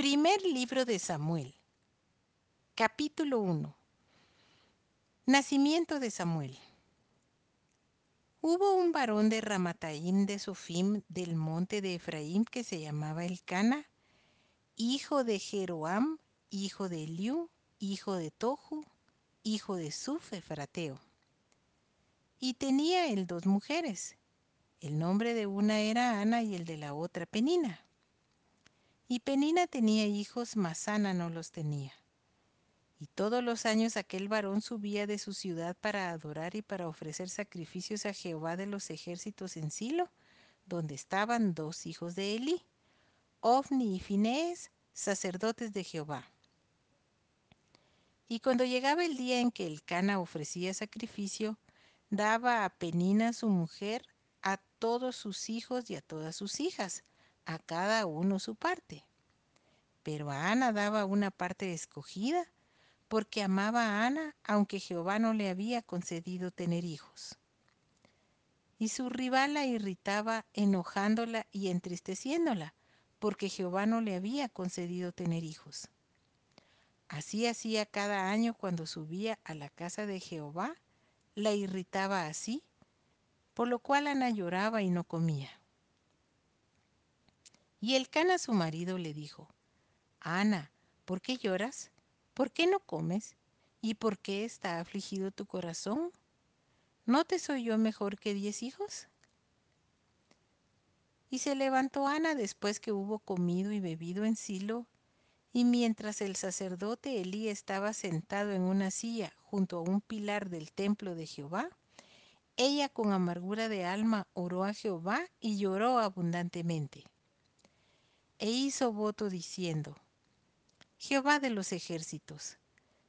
Primer libro de Samuel. Capítulo 1. Nacimiento de Samuel. Hubo un varón de Ramataim de Sofim del monte de Efraín que se llamaba Elcana, hijo de Jeroam, hijo de Eliú, hijo de Tohu, hijo de Suf Efrateo. Y tenía él dos mujeres. El nombre de una era Ana y el de la otra Penina. Y Penina tenía hijos, mas Ana no los tenía. Y todos los años aquel varón subía de su ciudad para adorar y para ofrecer sacrificios a Jehová de los ejércitos en Silo, donde estaban dos hijos de Elí, Ofni y Finees, sacerdotes de Jehová. Y cuando llegaba el día en que el Cana ofrecía sacrificio, daba a Penina su mujer a todos sus hijos y a todas sus hijas, a cada uno su parte. Pero a Ana daba una parte escogida, porque amaba a Ana, aunque Jehová no le había concedido tener hijos. Y su rival la irritaba, enojándola y entristeciéndola, porque Jehová no le había concedido tener hijos. Así hacía cada año cuando subía a la casa de Jehová, la irritaba así, por lo cual Ana lloraba y no comía. Y el Cana su marido le dijo, Ana, ¿por qué lloras? ¿Por qué no comes? ¿Y por qué está afligido tu corazón? ¿No te soy yo mejor que diez hijos? Y se levantó Ana después que hubo comido y bebido en Silo, y mientras el sacerdote Elí estaba sentado en una silla junto a un pilar del templo de Jehová, ella con amargura de alma oró a Jehová y lloró abundantemente e hizo voto diciendo, Jehová de los ejércitos,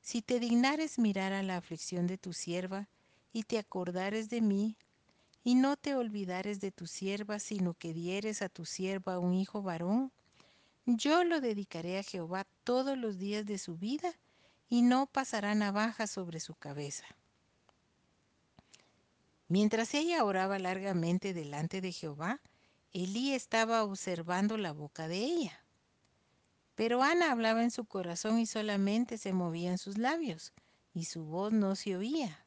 si te dignares mirar a la aflicción de tu sierva, y te acordares de mí, y no te olvidares de tu sierva, sino que dieres a tu sierva un hijo varón, yo lo dedicaré a Jehová todos los días de su vida, y no pasará navaja sobre su cabeza. Mientras ella oraba largamente delante de Jehová, Elí estaba observando la boca de ella. Pero Ana hablaba en su corazón y solamente se movían sus labios, y su voz no se oía.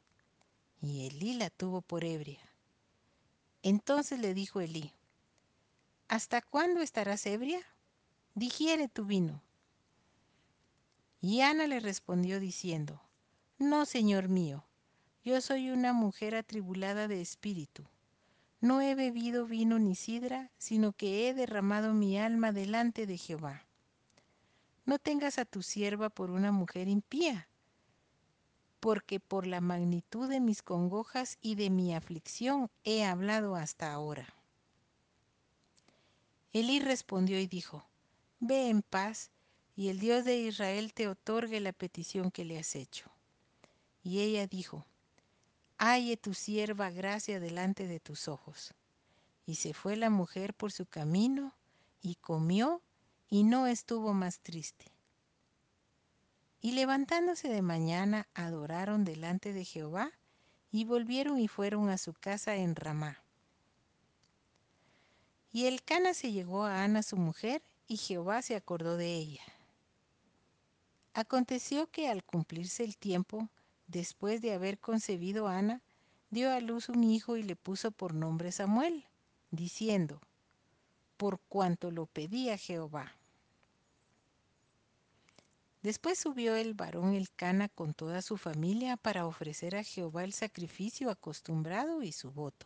Y Elí la tuvo por ebria. Entonces le dijo Elí, ¿Hasta cuándo estarás ebria? Digiere tu vino. Y Ana le respondió diciendo, No, señor mío, yo soy una mujer atribulada de espíritu. No he bebido vino ni sidra, sino que he derramado mi alma delante de Jehová. No tengas a tu sierva por una mujer impía, porque por la magnitud de mis congojas y de mi aflicción he hablado hasta ahora. Elí respondió y dijo, Ve en paz, y el Dios de Israel te otorgue la petición que le has hecho. Y ella dijo, halle tu sierva gracia delante de tus ojos. Y se fue la mujer por su camino, y comió, y no estuvo más triste. Y levantándose de mañana, adoraron delante de Jehová, y volvieron y fueron a su casa en Ramá. Y el Cana se llegó a Ana su mujer, y Jehová se acordó de ella. Aconteció que al cumplirse el tiempo, después de haber concebido Ana, dio a luz un hijo y le puso por nombre Samuel, diciendo, por cuanto lo pedía Jehová. Después subió el varón Elcana con toda su familia para ofrecer a Jehová el sacrificio acostumbrado y su voto.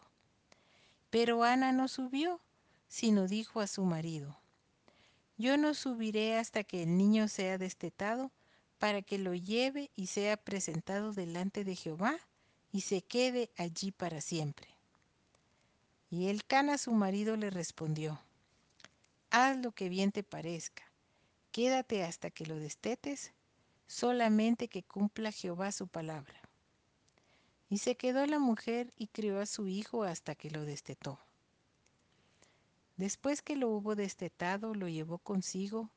Pero Ana no subió, sino dijo a su marido, Yo no subiré hasta que el niño sea destetado, para que lo lleve y sea presentado delante de Jehová, y se quede allí para siempre. Y el Cana su marido le respondió, Haz lo que bien te parezca, quédate hasta que lo destetes, solamente que cumpla Jehová su palabra. Y se quedó la mujer y crió a su hijo hasta que lo destetó. Después que lo hubo destetado, lo llevó consigo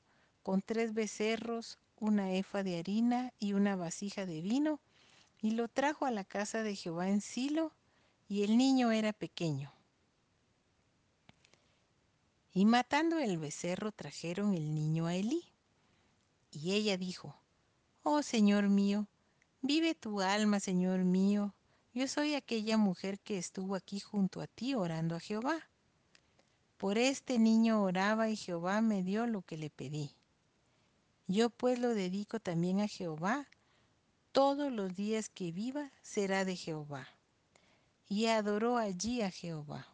con tres becerros, una efa de harina y una vasija de vino, y lo trajo a la casa de Jehová en Silo, y el niño era pequeño. Y matando el becerro trajeron el niño a Elí, Y ella dijo, Oh Señor mío, vive tu alma, Señor mío, yo soy aquella mujer que estuvo aquí junto a ti orando a Jehová. Por este niño oraba y Jehová me dio lo que le pedí. Yo pues lo dedico también a Jehová, todos los días que viva será de Jehová. Y adoró allí a Jehová.